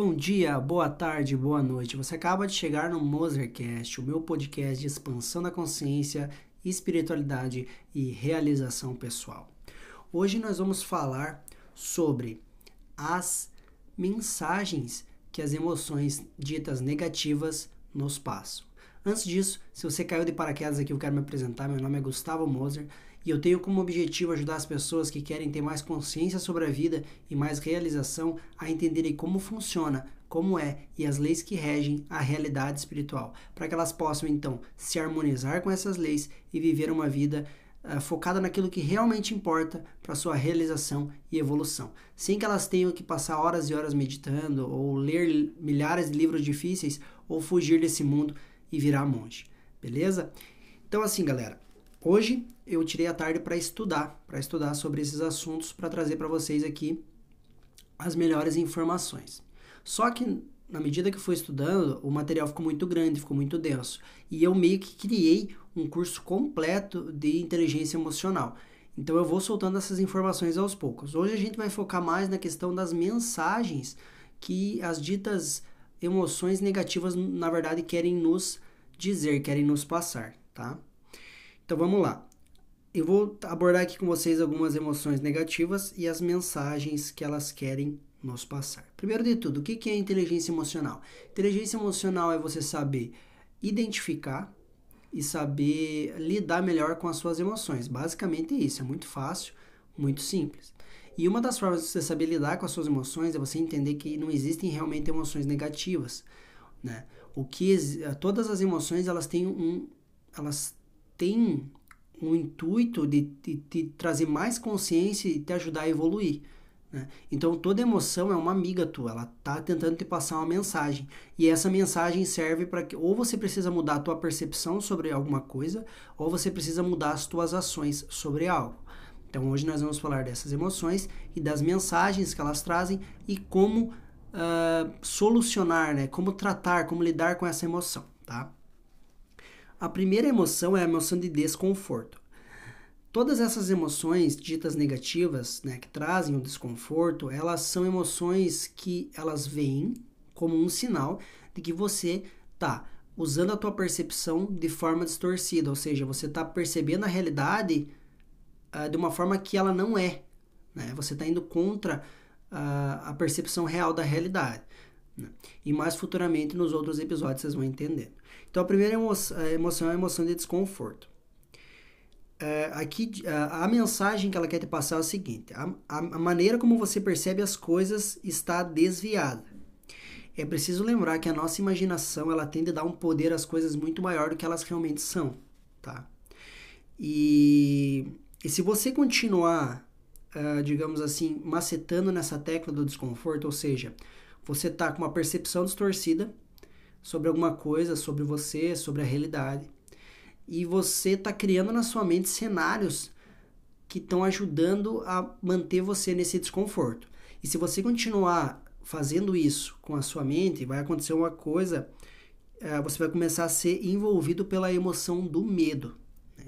Bom dia, boa tarde, boa noite. Você acaba de chegar no Mozercast, o meu podcast de expansão da consciência, espiritualidade e realização pessoal. Hoje nós vamos falar sobre as mensagens que as emoções ditas negativas nos passam. Antes disso, se você caiu de paraquedas aqui, eu quero me apresentar. Meu nome é Gustavo Moser e eu tenho como objetivo ajudar as pessoas que querem ter mais consciência sobre a vida e mais realização a entenderem como funciona, como é e as leis que regem a realidade espiritual, para que elas possam então se harmonizar com essas leis e viver uma vida uh, focada naquilo que realmente importa para sua realização e evolução, sem que elas tenham que passar horas e horas meditando ou ler milhares de livros difíceis ou fugir desse mundo e virar monge, beleza? Então assim, galera, hoje eu tirei a tarde para estudar, para estudar sobre esses assuntos, para trazer para vocês aqui as melhores informações. Só que na medida que eu fui estudando, o material ficou muito grande, ficou muito denso, e eu meio que criei um curso completo de inteligência emocional. Então eu vou soltando essas informações aos poucos. Hoje a gente vai focar mais na questão das mensagens que as ditas emoções negativas na verdade querem nos dizer, querem nos passar, tá? Então vamos lá. Eu vou abordar aqui com vocês algumas emoções negativas e as mensagens que elas querem nos passar. Primeiro de tudo, o que é inteligência emocional? Inteligência emocional é você saber identificar e saber lidar melhor com as suas emoções. Basicamente é isso, é muito fácil, muito simples. E uma das formas de você saber lidar com as suas emoções é você entender que não existem realmente emoções negativas, né? O que todas as emoções elas têm um elas têm um intuito de, de trazer mais consciência e te ajudar a evoluir. Né? Então toda emoção é uma amiga tua, ela tá tentando te passar uma mensagem e essa mensagem serve para que ou você precisa mudar a tua percepção sobre alguma coisa ou você precisa mudar as tuas ações sobre algo. Então hoje nós vamos falar dessas emoções e das mensagens que elas trazem e como uh, solucionar, né? Como tratar, como lidar com essa emoção, tá? A primeira emoção é a emoção de desconforto. Todas essas emoções ditas negativas, né, que trazem o desconforto, elas são emoções que elas vêm como um sinal de que você tá usando a tua percepção de forma distorcida, ou seja, você está percebendo a realidade uh, de uma forma que ela não é. Né? Você está indo contra uh, a percepção real da realidade. Né? E mais futuramente nos outros episódios vocês vão entender. Então a primeira emoção, a é a emoção de desconforto. É, aqui a, a, mensagem que ela quer te passar é o seguinte: a, a, a maneira como você percebe as coisas está desviada. É preciso lembrar que a nossa imaginação ela tende a dar um poder às coisas muito maior do que elas realmente são, tá? E, e se você continuar, uh, digamos assim, macetando nessa tecla do desconforto, ou seja, você tá com uma percepção distorcida sobre alguma coisa, sobre você, sobre a realidade. E você está criando na sua mente cenários que estão ajudando a manter você nesse desconforto. E se você continuar fazendo isso com a sua mente, vai acontecer uma coisa, é, você vai começar a ser envolvido pela emoção do medo. Né?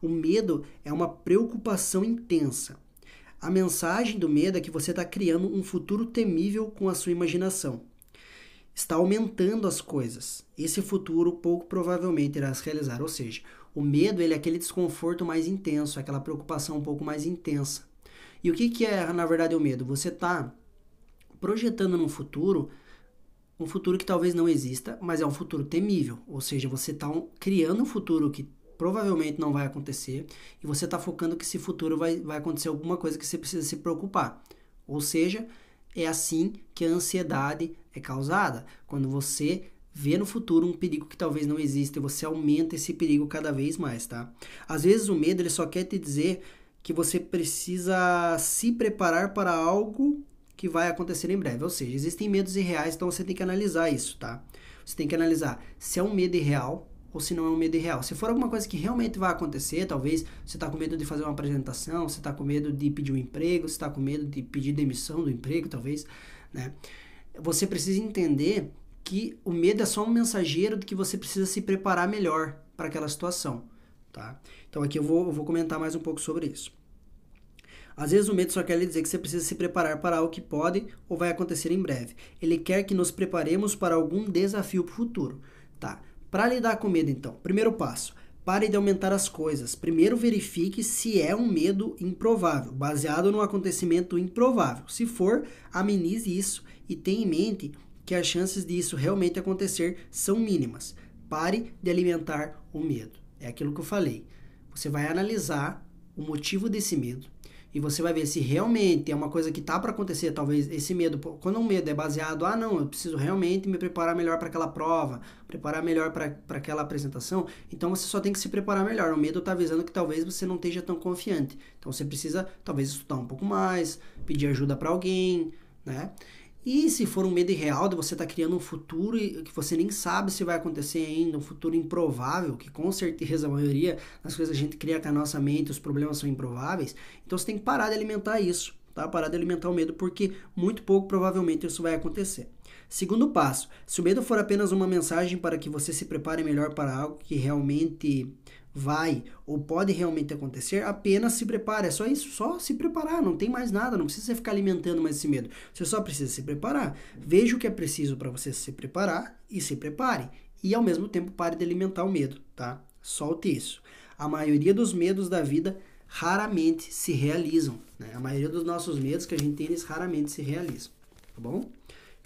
O medo é uma preocupação intensa. A mensagem do medo é que você está criando um futuro temível com a sua imaginação está aumentando as coisas. Esse futuro pouco provavelmente irá se realizar, ou seja, o medo ele é aquele desconforto mais intenso, aquela preocupação um pouco mais intensa. E o que, que é, na verdade, o medo? Você está projetando num futuro, um futuro que talvez não exista, mas é um futuro temível. Ou seja, você está criando um futuro que provavelmente não vai acontecer e você está focando que esse futuro vai, vai acontecer alguma coisa que você precisa se preocupar. Ou seja, é assim que a ansiedade é causada. Quando você vê no futuro um perigo que talvez não exista e você aumenta esse perigo cada vez mais, tá? Às vezes o medo ele só quer te dizer que você precisa se preparar para algo que vai acontecer em breve. Ou seja, existem medos irreais, então você tem que analisar isso, tá? Você tem que analisar se é um medo irreal ou se não é um medo irreal. Se for alguma coisa que realmente vai acontecer, talvez você está com medo de fazer uma apresentação, você está com medo de pedir um emprego, você está com medo de pedir demissão do emprego, talvez, né? Você precisa entender que o medo é só um mensageiro de que você precisa se preparar melhor para aquela situação, tá? Então aqui eu vou, eu vou comentar mais um pouco sobre isso. Às vezes o medo só quer lhe dizer que você precisa se preparar para algo que pode ou vai acontecer em breve. Ele quer que nos preparemos para algum desafio futuro. Tá. Para lidar com medo, então, primeiro passo: pare de aumentar as coisas. Primeiro verifique se é um medo improvável, baseado num acontecimento improvável. Se for, amenize isso e tenha em mente que as chances disso realmente acontecer são mínimas. Pare de alimentar o medo. É aquilo que eu falei. Você vai analisar o motivo desse medo e você vai ver se realmente é uma coisa que tá para acontecer, talvez esse medo, quando um medo é baseado, ah, não, eu preciso realmente me preparar melhor para aquela prova, preparar melhor para aquela apresentação, então você só tem que se preparar melhor. O medo tá avisando que talvez você não esteja tão confiante. Então você precisa talvez estudar um pouco mais, pedir ajuda para alguém, né? E se for um medo irreal de você estar tá criando um futuro que você nem sabe se vai acontecer ainda, um futuro improvável, que com certeza a maioria das coisas a gente cria com a nossa mente, os problemas são improváveis, então você tem que parar de alimentar isso, tá? Parar de alimentar o medo, porque muito pouco provavelmente isso vai acontecer. Segundo passo, se o medo for apenas uma mensagem para que você se prepare melhor para algo que realmente vai ou pode realmente acontecer, apenas se prepare. É só isso, só se preparar, não tem mais nada, não precisa ficar alimentando mais esse medo. Você só precisa se preparar. Veja o que é preciso para você se preparar e se prepare. E ao mesmo tempo pare de alimentar o medo, tá? Solte isso. A maioria dos medos da vida raramente se realizam. Né? A maioria dos nossos medos que a gente tem, eles raramente se realizam. Tá bom?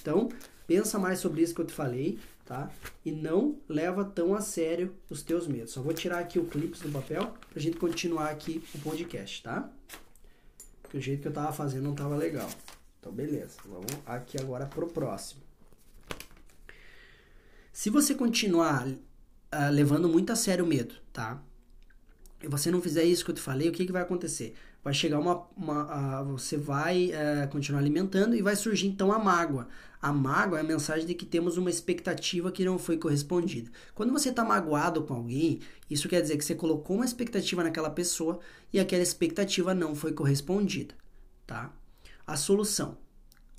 Então, pensa mais sobre isso que eu te falei tá? E não leva tão a sério os teus medos. Só vou tirar aqui o clipe do papel pra gente continuar aqui o podcast, tá? Porque o jeito que eu tava fazendo não tava legal. Então, beleza. Vamos aqui agora pro próximo. Se você continuar uh, levando muito a sério o medo, tá? E você não fizer isso que eu te falei, o que, que vai acontecer? vai chegar uma. uma uh, você vai uh, continuar alimentando e vai surgir então a mágoa. A mágoa é a mensagem de que temos uma expectativa que não foi correspondida. Quando você está magoado com alguém, isso quer dizer que você colocou uma expectativa naquela pessoa e aquela expectativa não foi correspondida. Tá? A solução.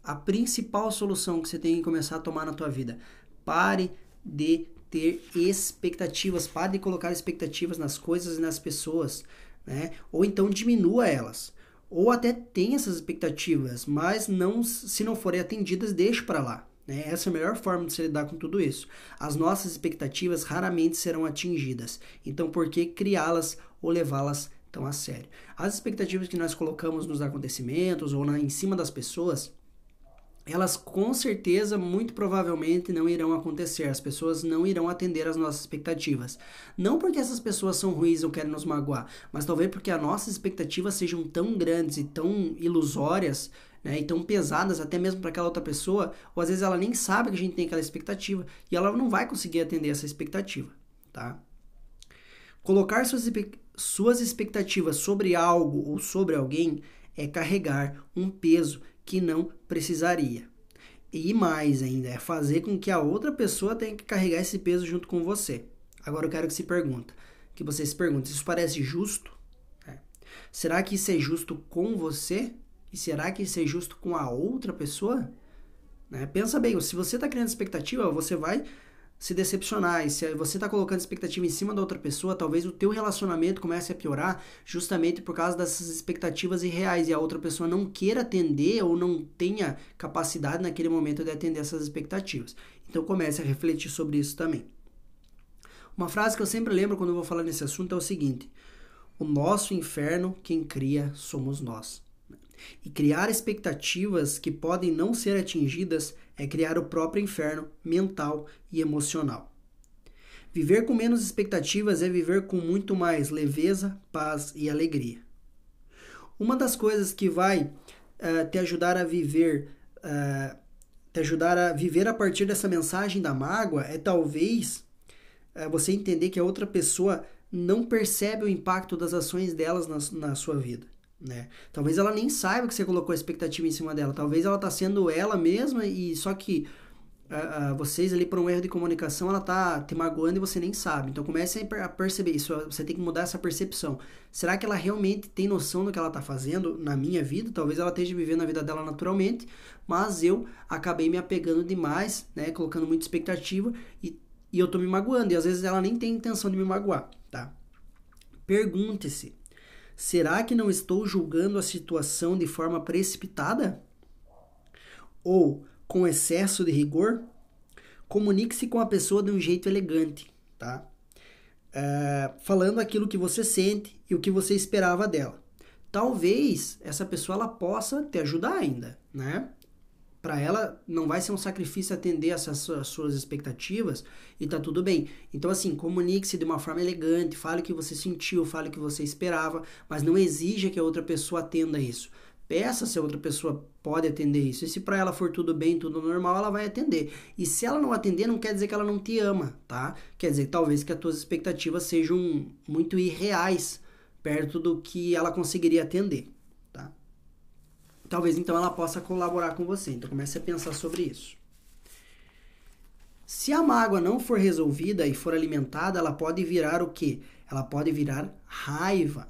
A principal solução que você tem que começar a tomar na tua vida. Pare de ter expectativas, pare de colocar expectativas nas coisas e nas pessoas né? Ou então diminua elas. Ou até tenha essas expectativas, mas não se não forem atendidas, deixe para lá. Né? Essa é a melhor forma de se lidar com tudo isso. As nossas expectativas raramente serão atingidas. Então, por que criá-las ou levá-las tão a sério? As expectativas que nós colocamos nos acontecimentos ou na, em cima das pessoas elas com certeza, muito provavelmente, não irão acontecer. As pessoas não irão atender às nossas expectativas. Não porque essas pessoas são ruins ou querem nos magoar, mas talvez porque as nossas expectativas sejam tão grandes e tão ilusórias né, e tão pesadas até mesmo para aquela outra pessoa, ou às vezes ela nem sabe que a gente tem aquela expectativa e ela não vai conseguir atender essa expectativa, tá? Colocar suas, suas expectativas sobre algo ou sobre alguém é carregar um peso que não precisaria. E mais ainda, é fazer com que a outra pessoa tenha que carregar esse peso junto com você. Agora eu quero que se pergunta, que você se pergunte, isso parece justo? É. Será que isso é justo com você? E será que isso é justo com a outra pessoa? Né? Pensa bem, se você está criando expectativa, você vai se decepcionar e se você está colocando expectativa em cima da outra pessoa, talvez o teu relacionamento comece a piorar justamente por causa dessas expectativas irreais e a outra pessoa não queira atender ou não tenha capacidade naquele momento de atender essas expectativas. Então comece a refletir sobre isso também. Uma frase que eu sempre lembro quando eu vou falar nesse assunto é o seguinte: o nosso inferno quem cria somos nós. E criar expectativas que podem não ser atingidas é criar o próprio inferno mental e emocional. Viver com menos expectativas é viver com muito mais leveza, paz e alegria. Uma das coisas que vai uh, te ajudar a viver, uh, te ajudar a viver a partir dessa mensagem da mágoa é talvez uh, você entender que a outra pessoa não percebe o impacto das ações delas na, na sua vida né? Talvez ela nem saiba que você colocou a expectativa em cima dela. Talvez ela tá sendo ela mesma e só que uh, uh, vocês ali por um erro de comunicação ela tá te magoando e você nem sabe. Então comece a perceber isso. Você tem que mudar essa percepção. Será que ela realmente tem noção do que ela tá fazendo na minha vida? Talvez ela esteja vivendo a vida dela naturalmente, mas eu acabei me apegando demais, né? Colocando muita expectativa e, e eu tô me magoando. E às vezes ela nem tem intenção de me magoar, tá? Pergunte-se Será que não estou julgando a situação de forma precipitada? Ou com excesso de rigor? Comunique-se com a pessoa de um jeito elegante, tá? É, falando aquilo que você sente e o que você esperava dela. Talvez essa pessoa ela possa te ajudar ainda, né? Para ela não vai ser um sacrifício atender essas suas expectativas e tá tudo bem. Então assim, comunique-se de uma forma elegante, fale o que você sentiu, fale o que você esperava, mas não exija que a outra pessoa atenda isso. Peça se a outra pessoa pode atender isso. E se para ela for tudo bem, tudo normal, ela vai atender. E se ela não atender, não quer dizer que ela não te ama, tá? Quer dizer, talvez que as tuas expectativas sejam muito irreais perto do que ela conseguiria atender? Talvez então ela possa colaborar com você. Então comece a pensar sobre isso. Se a mágoa não for resolvida e for alimentada, ela pode virar o quê? Ela pode virar raiva.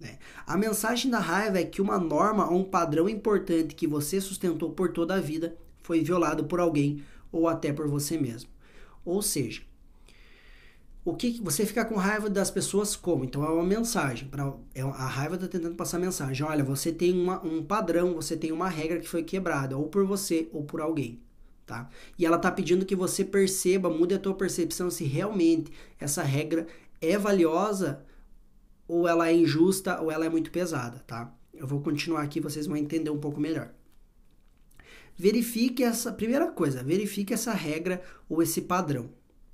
Né? A mensagem da raiva é que uma norma ou um padrão importante que você sustentou por toda a vida foi violado por alguém ou até por você mesmo. Ou seja, o que você fica com raiva das pessoas como? Então é uma mensagem. Pra, é, a raiva está tentando passar mensagem. Olha, você tem uma, um padrão, você tem uma regra que foi quebrada, ou por você ou por alguém. Tá? E ela está pedindo que você perceba, mude a tua percepção se realmente essa regra é valiosa ou ela é injusta ou ela é muito pesada, tá? Eu vou continuar aqui, vocês vão entender um pouco melhor. Verifique essa primeira coisa, verifique essa regra ou esse padrão,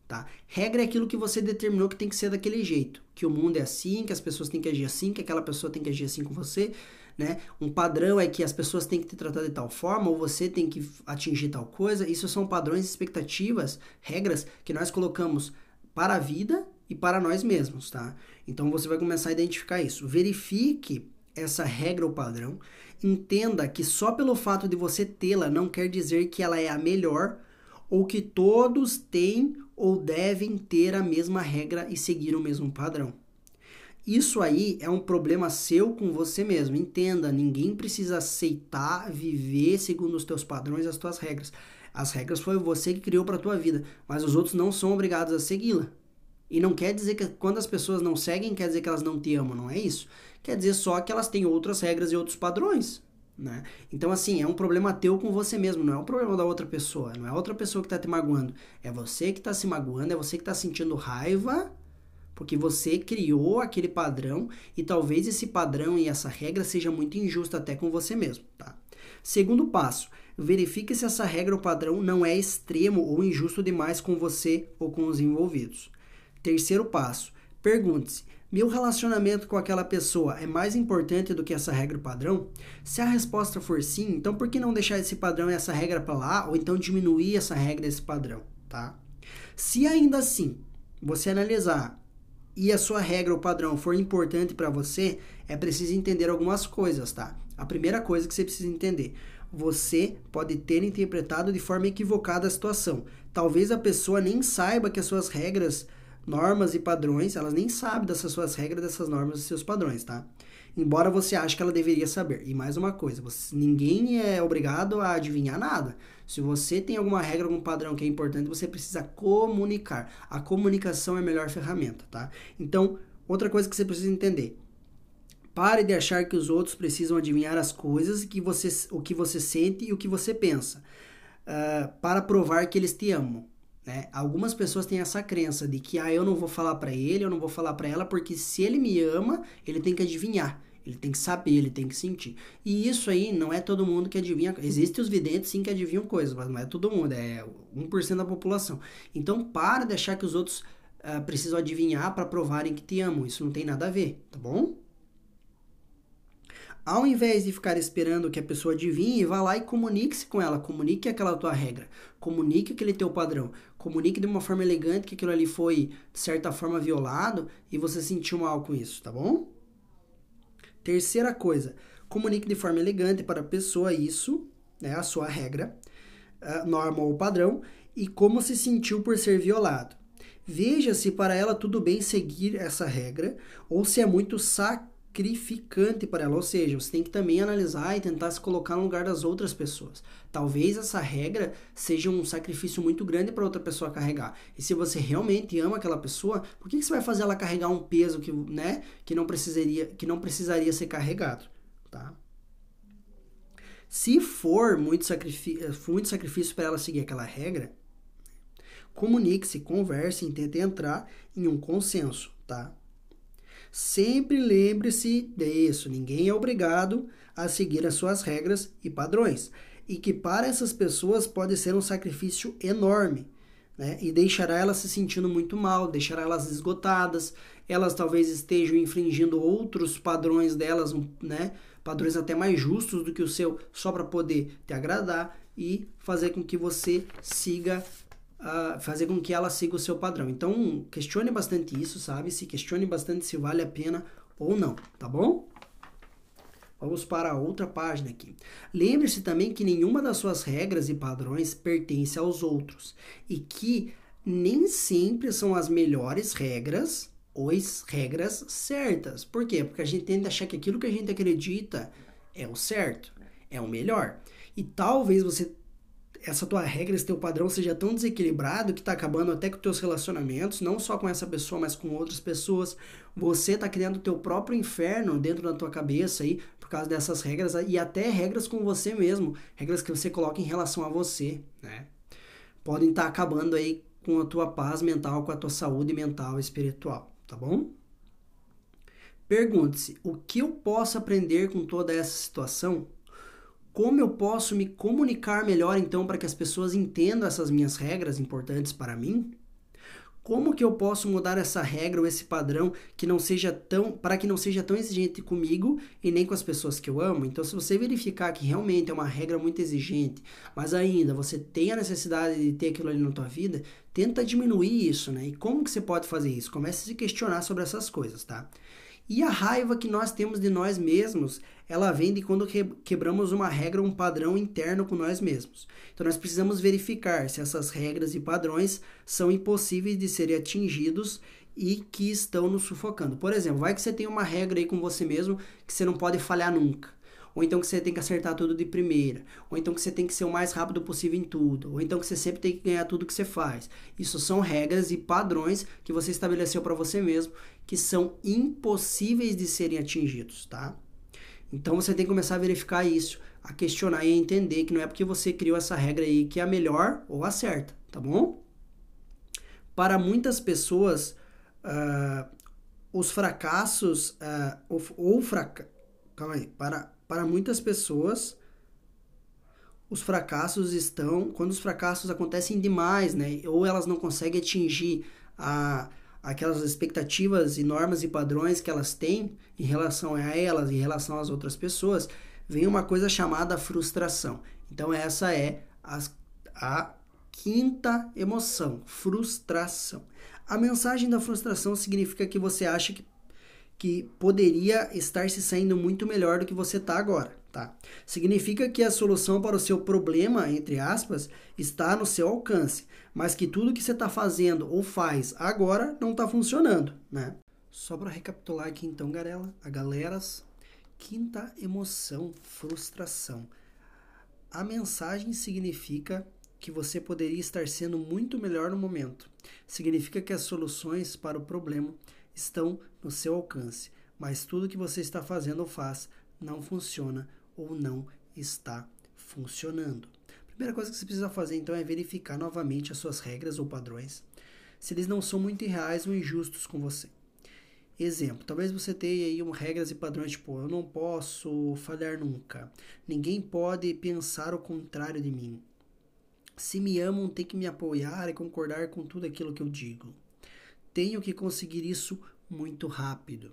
tá? Regra é aquilo que você determinou que tem que ser daquele jeito, que o mundo é assim, que as pessoas têm que agir assim, que aquela pessoa tem que agir assim com você, né? Um padrão é que as pessoas têm que te tratar de tal forma ou você tem que atingir tal coisa. Isso são padrões, expectativas, regras que nós colocamos para a vida e para nós mesmos, tá? Então você vai começar a identificar isso. Verifique essa regra ou padrão. Entenda que só pelo fato de você tê-la não quer dizer que ela é a melhor ou que todos têm ou devem ter a mesma regra e seguir o mesmo padrão. Isso aí é um problema seu com você mesmo. Entenda, ninguém precisa aceitar viver segundo os teus padrões e as tuas regras. As regras foi você que criou para a tua vida, mas os outros não são obrigados a segui-la. E não quer dizer que quando as pessoas não seguem, quer dizer que elas não te amam, não é isso. Quer dizer só que elas têm outras regras e outros padrões. Né? Então, assim, é um problema teu com você mesmo, não é um problema da outra pessoa, não é outra pessoa que está te magoando. É você que está se magoando, é você que está sentindo raiva, porque você criou aquele padrão e talvez esse padrão e essa regra seja muito injusta até com você mesmo, tá? Segundo passo, verifique se essa regra ou padrão não é extremo ou injusto demais com você ou com os envolvidos. Terceiro passo: pergunte-se: meu relacionamento com aquela pessoa é mais importante do que essa regra padrão? Se a resposta for sim, então por que não deixar esse padrão e essa regra para lá, ou então diminuir essa regra e esse padrão, tá? Se ainda assim você analisar e a sua regra ou padrão for importante para você, é preciso entender algumas coisas, tá? A primeira coisa que você precisa entender, você pode ter interpretado de forma equivocada a situação. Talvez a pessoa nem saiba que as suas regras normas e padrões, elas nem sabem dessas suas regras, dessas normas e seus padrões, tá? Embora você ache que ela deveria saber. E mais uma coisa, você, ninguém é obrigado a adivinhar nada. Se você tem alguma regra, algum padrão que é importante, você precisa comunicar. A comunicação é a melhor ferramenta, tá? Então, outra coisa que você precisa entender. Pare de achar que os outros precisam adivinhar as coisas, que você, o que você sente e o que você pensa, uh, para provar que eles te amam. Né? Algumas pessoas têm essa crença de que ah, eu não vou falar para ele, eu não vou falar para ela, porque se ele me ama, ele tem que adivinhar. Ele tem que saber, ele tem que sentir. E isso aí não é todo mundo que adivinha. Existem os videntes sim que adivinham coisas, mas não é todo mundo, é 1% da população. Então para de achar que os outros uh, precisam adivinhar para provarem que te amam. Isso não tem nada a ver, tá bom? Ao invés de ficar esperando que a pessoa adivinhe, vá lá e comunique-se com ela, comunique aquela tua regra, comunique aquele teu padrão, comunique de uma forma elegante que aquilo ali foi, de certa forma, violado e você sentiu mal com isso, tá bom? Terceira coisa, comunique de forma elegante para a pessoa isso, né, a sua regra, a norma ou padrão, e como se sentiu por ser violado. Veja se para ela tudo bem seguir essa regra ou se é muito sac sacrificante para ela. Ou seja, você tem que também analisar e tentar se colocar no lugar das outras pessoas. Talvez essa regra seja um sacrifício muito grande para outra pessoa carregar. E se você realmente ama aquela pessoa, por que, que você vai fazer ela carregar um peso que, né, que não precisaria, que não precisaria ser carregado, tá? Se for muito, sacrifício, muito sacrifício para ela seguir aquela regra, comunique-se, converse e tente entrar em um consenso, tá? Sempre lembre-se disso, ninguém é obrigado a seguir as suas regras e padrões, e que para essas pessoas pode ser um sacrifício enorme, né? E deixará elas se sentindo muito mal, deixará elas esgotadas, elas talvez estejam infringindo outros padrões delas, né? Padrões até mais justos do que o seu, só para poder te agradar e fazer com que você siga uh, fazer com que ela siga o seu padrão. Então, questione bastante isso, sabe? Se questione bastante se vale a pena ou não, tá bom? Vamos para outra página aqui. Lembre-se também que nenhuma das suas regras e padrões pertence aos outros e que nem sempre são as melhores regras ou as regras certas. Por quê? Porque a gente tende a achar que aquilo que a gente acredita é o certo, é o melhor. E talvez você essa tua regra, esse teu padrão seja tão desequilibrado que tá acabando até com teus relacionamentos, não só com essa pessoa, mas com outras pessoas. Você tá criando o teu próprio inferno dentro da tua cabeça aí por causa dessas regras e até regras com você mesmo, regras que você coloca em relação a você, né? Podem estar tá acabando aí com a tua paz mental, com a tua saúde mental e espiritual, tá bom? Pergunte-se: o que eu posso aprender com toda essa situação? Como eu posso me comunicar melhor então para que as pessoas entendam essas minhas regras importantes para mim? Como que eu posso mudar essa regra ou esse padrão que não seja tão para que não seja tão exigente comigo e nem com as pessoas que eu amo? Então, se você verificar que realmente é uma regra muito exigente, mas ainda você tem a necessidade de ter aquilo ali na tua vida, tenta diminuir isso, né? E como que você pode fazer isso? Comece a se questionar sobre essas coisas, tá? E a raiva que nós temos de nós mesmos, ela vem de quando quebramos uma regra, um padrão interno com nós mesmos. Então nós precisamos verificar se essas regras e padrões são impossíveis de serem atingidos e que estão nos sufocando. Por exemplo, vai que você tem uma regra aí com você mesmo que você não pode falhar nunca ou então que você tem que acertar tudo de primeira, ou então que você tem que ser o mais rápido possível em tudo, ou então que você sempre tem que ganhar tudo que você faz. Isso são regras e padrões que você estabeleceu para você mesmo que são impossíveis de serem atingidos, tá? Então você tem que começar a verificar isso, a questionar e a entender que não é porque você criou essa regra aí que é a melhor ou a certa, tá bom? Para muitas pessoas, uh, os fracassos uh, ou, ou fraca... calma aí, para para muitas pessoas, os fracassos estão quando os fracassos acontecem demais, né? Ou elas não conseguem atingir a, aquelas expectativas e normas e padrões que elas têm em relação a elas, em relação às outras pessoas, vem uma coisa chamada frustração. Então essa é a, a quinta emoção, frustração. A mensagem da frustração significa que você acha que que poderia estar se saindo muito melhor do que você está agora, tá? Significa que a solução para o seu problema, entre aspas, está no seu alcance, mas que tudo que você está fazendo ou faz agora não está funcionando, né? Só para recapitular aqui então, galera, a galeras, quinta emoção, frustração. A mensagem significa que você poderia estar sendo muito melhor no momento. Significa que as soluções para o problema estão no seu alcance, mas tudo que você está fazendo ou faz não funciona ou não está funcionando. A primeira coisa que você precisa fazer então é verificar novamente as suas regras ou padrões, se eles não são muito irreais ou injustos com você. Exemplo, talvez você tenha aí um, regras e padrões tipo, eu não posso falhar nunca. Ninguém pode pensar o contrário de mim. Se me amam, tem que me apoiar e concordar com tudo aquilo que eu digo tenho que conseguir isso muito rápido.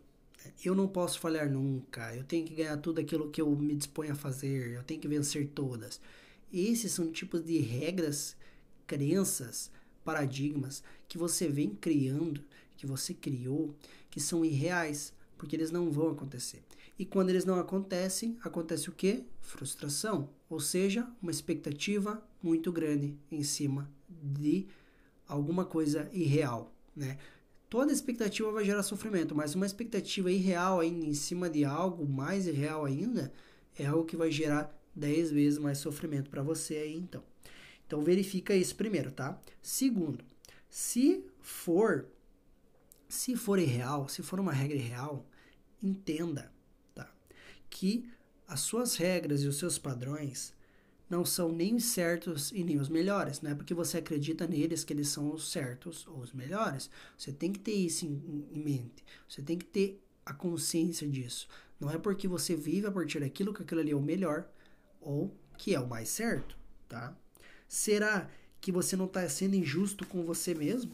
Eu não posso falhar nunca. Eu tenho que ganhar tudo aquilo que eu me disponho a fazer. Eu tenho que vencer todas. Esses são tipos de regras, crenças, paradigmas que você vem criando, que você criou, que são irreais, porque eles não vão acontecer. E quando eles não acontecem, acontece o quê? Frustração, ou seja, uma expectativa muito grande em cima de alguma coisa irreal, né? Toda expectativa vai gerar sofrimento, mas uma expectativa irreal ainda em cima de algo mais irreal ainda é algo que vai gerar 10 vezes mais sofrimento para você aí então. Então verifica isso primeiro, tá? Segundo, se for se for irreal, se for uma regra irreal, entenda, tá? Que as suas regras e os seus padrões não são nem os certos e nem os melhores, não é porque você acredita neles que eles são os certos ou os melhores. Você tem que ter isso em, em mente. Você tem que ter a consciência disso. Não é porque você vive a partir daquilo que aquilo ali é o melhor ou que é o mais certo, tá? Será que você não está sendo injusto com você mesmo?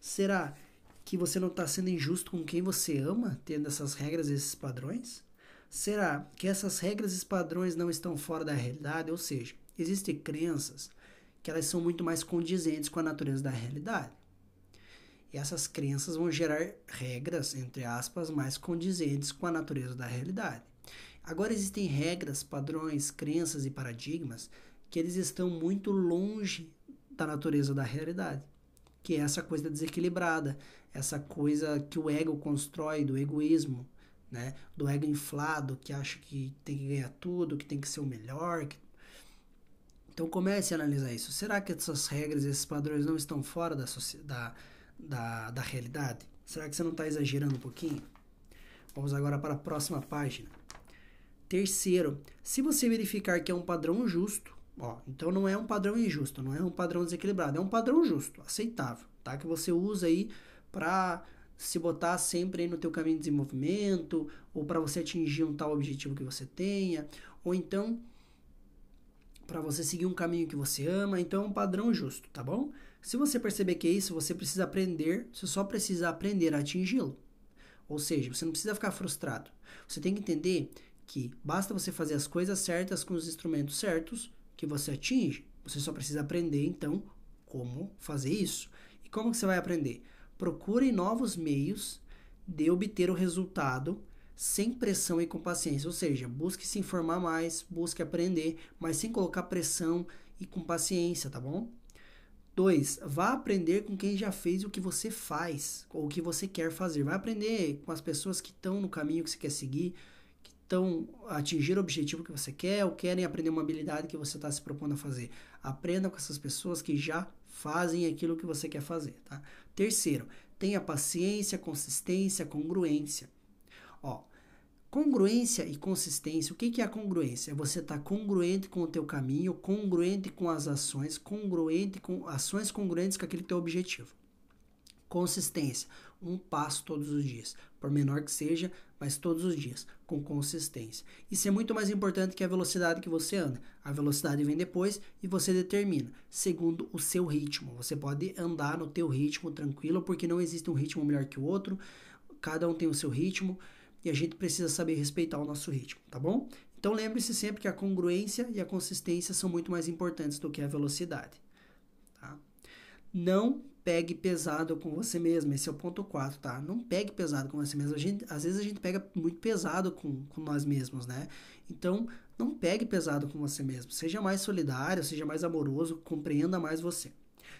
Será que você não está sendo injusto com quem você ama, tendo essas regras esses padrões? Será que essas regras e padrões não estão fora da realidade? Ou seja, existem crenças que elas são muito mais condizentes com a natureza da realidade. E essas crenças vão gerar regras, entre aspas, mais condizentes com a natureza da realidade. Agora existem regras, padrões, crenças e paradigmas que eles estão muito longe da natureza da realidade, que é essa coisa desequilibrada, essa coisa que o ego constrói do egoísmo, né? Do ego inflado, que acha que tem que ganhar tudo, que tem que ser o melhor. Que... Então comece a analisar isso. Será que essas regras, esses padrões não estão fora da, da, da, da realidade? Será que você não está exagerando um pouquinho? Vamos agora para a próxima página. Terceiro, se você verificar que é um padrão justo, ó, então não é um padrão injusto, não é um padrão desequilibrado, é um padrão justo, aceitável, tá? Que você usa aí para se botar sempre no teu caminho de desenvolvimento, ou para você atingir um tal objetivo que você tenha, ou então para você seguir um caminho que você ama, então é um padrão justo, tá bom? Se você perceber que é isso, você precisa aprender, você só precisa aprender a atingi-lo. Ou seja, você não precisa ficar frustrado. Você tem que entender que basta você fazer as coisas certas com os instrumentos certos que você atinge. Você só precisa aprender então como fazer isso. E como que você vai aprender? Procure novos meios de obter o resultado sem pressão e com paciência. Ou seja, busque se informar mais, busque aprender, mas sem colocar pressão e com paciência, tá bom? 2. Vá aprender com quem já fez o que você faz ou o que você quer fazer. Vai aprender com as pessoas que estão no caminho que você quer seguir, que estão atingir o objetivo que você quer ou querem aprender uma habilidade que você está se propondo a fazer. Aprenda com essas pessoas que já fazem aquilo que você quer fazer, tá? Terceiro, tenha paciência, consistência, congruência. Ó, congruência e consistência, o que, que é a congruência? É você estar tá congruente com o teu caminho, congruente com as ações, congruente com ações congruentes com aquele teu objetivo. Consistência, um passo todos os dias, por menor que seja, mas todos os dias, com consistência. Isso é muito mais importante que a velocidade que você anda. A velocidade vem depois e você determina, segundo o seu ritmo. Você pode andar no teu ritmo tranquilo, porque não existe um ritmo melhor que o outro. Cada um tem o seu ritmo e a gente precisa saber respeitar o nosso ritmo, tá bom? Então lembre-se sempre que a congruência e a consistência são muito mais importantes do que a velocidade. Tá? Não pegue pesado com você mesmo. Esse é o ponto 4, tá? Não pegue pesado com você mesmo. A gente, às vezes a gente pega muito pesado com, com nós mesmos, né? Então, não pegue pesado com você mesmo. Seja mais solidário, seja mais amoroso, compreenda mais você.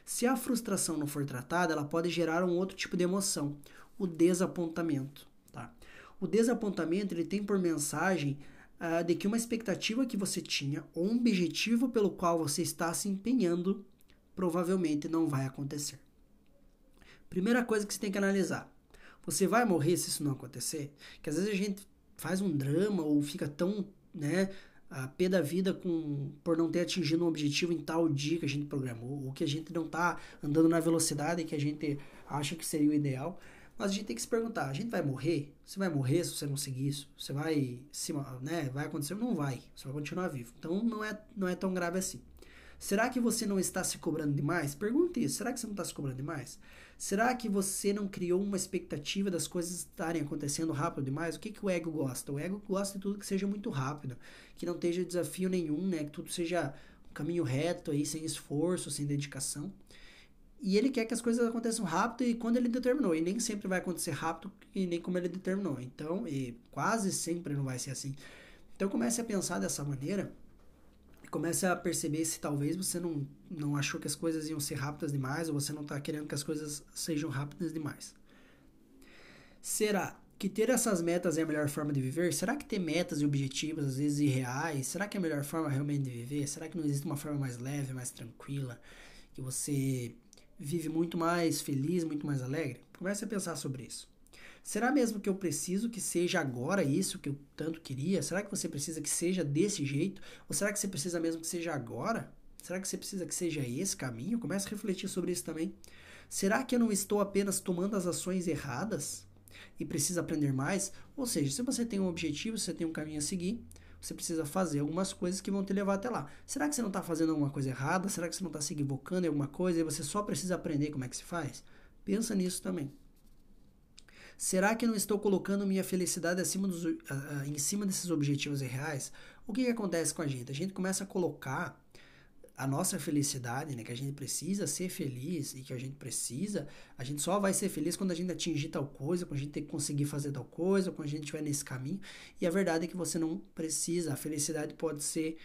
Se a frustração não for tratada, ela pode gerar um outro tipo de emoção, o desapontamento, tá? O desapontamento, ele tem por mensagem uh, de que uma expectativa que você tinha ou um objetivo pelo qual você está se empenhando provavelmente não vai acontecer. Primeira coisa que você tem que analisar: você vai morrer se isso não acontecer? Que às vezes a gente faz um drama ou fica tão, né, a pé da vida com por não ter atingido um objetivo em tal dia que a gente programou, ou que a gente não está andando na velocidade que a gente acha que seria o ideal. Mas a gente tem que se perguntar, a gente vai morrer? Você vai morrer se você não seguir isso? Você vai, se, né, vai acontecer? Não vai. Você vai continuar vivo. Então não é, não é tão grave assim. Será que você não está se cobrando demais? Pergunte isso. Será que você não está se cobrando demais? Será que você não criou uma expectativa das coisas estarem acontecendo rápido demais? O que, que o ego gosta? O ego gosta de tudo que seja muito rápido, que não esteja desafio nenhum, né? Que tudo seja um caminho reto aí, sem esforço, sem dedicação. E ele quer que as coisas aconteçam rápido e quando ele determinou. E nem sempre vai acontecer rápido e nem como ele determinou. Então, e quase sempre não vai ser assim. Então comece a pensar dessa maneira comece a perceber se talvez você não, não achou que as coisas iam ser rápidas demais ou você não está querendo que as coisas sejam rápidas demais. Será que ter essas metas é a melhor forma de viver? Será que ter metas e objetivos, às vezes irreais, será que é a melhor forma realmente de viver? Será que não existe uma forma mais leve, mais tranquila, que você vive muito mais feliz, muito mais alegre? Comece a pensar sobre isso. Será mesmo que eu preciso que seja agora isso que eu tanto queria? Será que você precisa que seja desse jeito? Ou será que você precisa mesmo que seja agora? Será que você precisa que seja esse caminho? Comece a refletir sobre isso também. Será que eu não estou apenas tomando as ações erradas? e precisa aprender mais. Ou seja, se você tem um objetivo, se você tem um caminho a seguir, você precisa fazer algumas coisas que vão te levar até lá. Será que você não está fazendo alguma coisa errada? Será que você não está se equivocando em alguma coisa e você só precisa aprender como é que se faz? Pensa nisso também. Será que eu não estou colocando minha felicidade acima dos, uh, em cima desses objetivos reais? O que, que acontece com a gente? A gente começa a colocar a nossa felicidade, né, que a gente precisa ser feliz e que a gente precisa, a gente só vai ser feliz quando a gente atingir tal coisa, quando a gente conseguir fazer tal coisa, quando a gente estiver nesse caminho. E a verdade é que você não precisa, a felicidade pode ser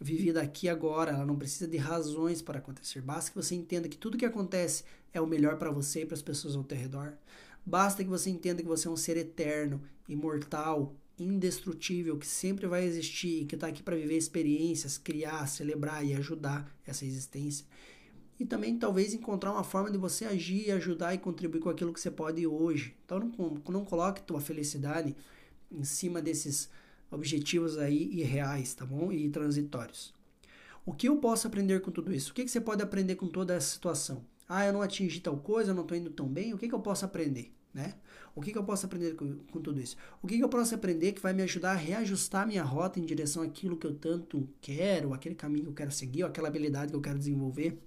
vivida aqui agora, ela não precisa de razões para acontecer. Basta que você entenda que tudo que acontece é o melhor para você e para as pessoas ao teu redor. Basta que você entenda que você é um ser eterno, imortal, indestrutível que sempre vai existir e que está aqui para viver experiências, criar, celebrar e ajudar essa existência. E também talvez encontrar uma forma de você agir, ajudar e contribuir com aquilo que você pode hoje. Então não, não coloque tua felicidade em cima desses objetivos aí irreais, tá bom? E transitórios. O que eu posso aprender com tudo isso? O que, que você pode aprender com toda essa situação? Ah, eu não atingi tal coisa, eu não estou indo tão bem. O que, que eu posso aprender? Né? O que, que eu posso aprender com, com tudo isso? O que, que eu posso aprender que vai me ajudar a reajustar minha rota em direção àquilo que eu tanto quero, aquele caminho que eu quero seguir, ou aquela habilidade que eu quero desenvolver?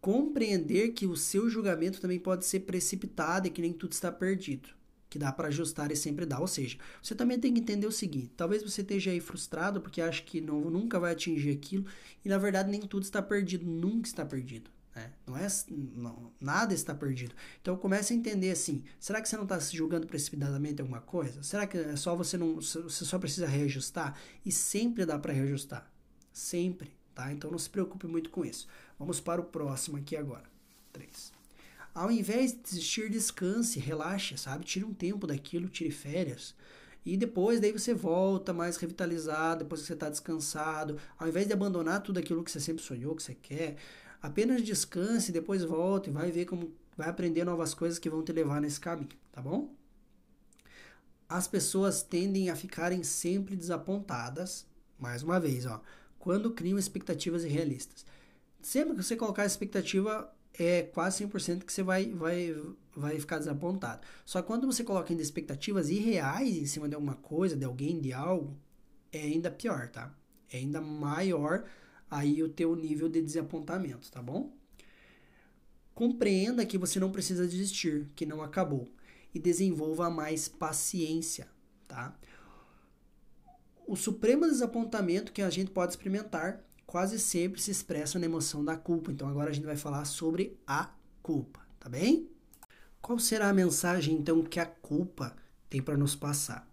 Compreender que o seu julgamento também pode ser precipitado e que nem tudo está perdido que dá para ajustar e sempre dá. Ou seja, você também tem que entender o seguinte: talvez você esteja aí frustrado porque acha que não, nunca vai atingir aquilo, e na verdade nem tudo está perdido, nunca está perdido. Né? Não é não, nada está perdido. Então comece a entender assim: será que você não está se julgando precipitadamente alguma coisa? Será que é só você não você só precisa reajustar? E sempre dá para reajustar, sempre, tá? Então não se preocupe muito com isso. Vamos para o próximo aqui agora. 3. Ao invés de desistir, descanse, relaxe, sabe? Tire um tempo daquilo, tire férias. E depois daí você volta mais revitalizado, depois que você está descansado. Ao invés de abandonar tudo aquilo que você sempre sonhou, que você quer, Apenas descanse, depois volte, vai ver como vai aprender novas coisas que vão te levar nesse caminho, tá bom? As pessoas tendem a ficarem sempre desapontadas, mais uma vez, ó, quando criam expectativas irrealistas. Sempre que você colocar expectativa, é quase 100% que você vai, vai, vai ficar desapontado. Só que quando você coloca ainda expectativas irreais em cima de alguma coisa, de alguém, de algo, é ainda pior, tá? É ainda maior aí o teu nível de desapontamento, tá bom? Compreenda que você não precisa desistir, que não acabou e desenvolva mais paciência, tá? O supremo desapontamento que a gente pode experimentar quase sempre se expressa na emoção da culpa. Então agora a gente vai falar sobre a culpa, tá bem? Qual será a mensagem então que a culpa tem para nos passar?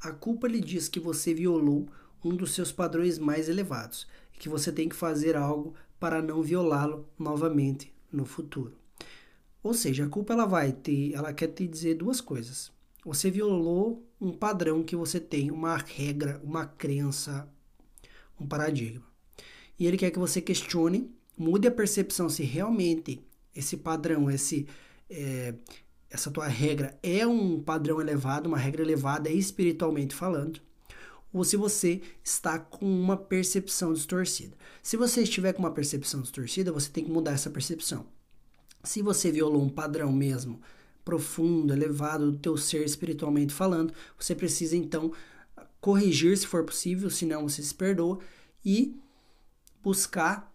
A culpa lhe diz que você violou um dos seus padrões mais elevados que você tem que fazer algo para não violá-lo novamente no futuro. Ou seja, a culpa ela vai ter, ela quer te dizer duas coisas. Você violou um padrão que você tem, uma regra, uma crença, um paradigma. E ele quer que você questione, mude a percepção se realmente esse padrão, esse é, essa tua regra é um padrão elevado, uma regra elevada espiritualmente falando ou se você está com uma percepção distorcida. Se você estiver com uma percepção distorcida, você tem que mudar essa percepção. Se você violou um padrão mesmo profundo, elevado do teu ser espiritualmente falando, você precisa então corrigir se for possível, senão você se perdoa e buscar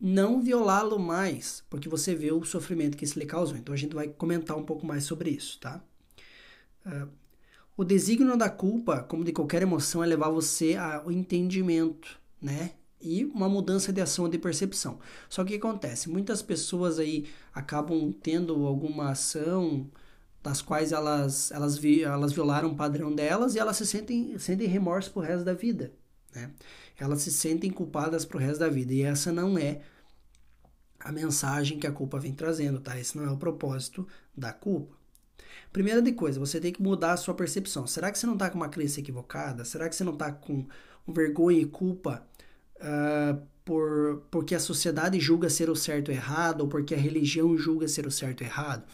não violá-lo mais, porque você vê o sofrimento que isso lhe causou. Então a gente vai comentar um pouco mais sobre isso, tá? Uh, o desígnio da culpa, como de qualquer emoção, é levar você ao entendimento, né? E uma mudança de ação ou de percepção. Só que o que acontece? Muitas pessoas aí acabam tendo alguma ação das quais elas, elas, vi, elas violaram o padrão delas e elas se sentem, sentem remorso pro resto da vida, né? Elas se sentem culpadas pro resto da vida. E essa não é a mensagem que a culpa vem trazendo, tá? Esse não é o propósito da culpa. Primeira de coisa, você tem que mudar a sua percepção. Será que você não está com uma crença equivocada? Será que você não está com vergonha e culpa uh, por, porque a sociedade julga ser o certo ou errado, ou porque a religião julga ser o certo ou errado?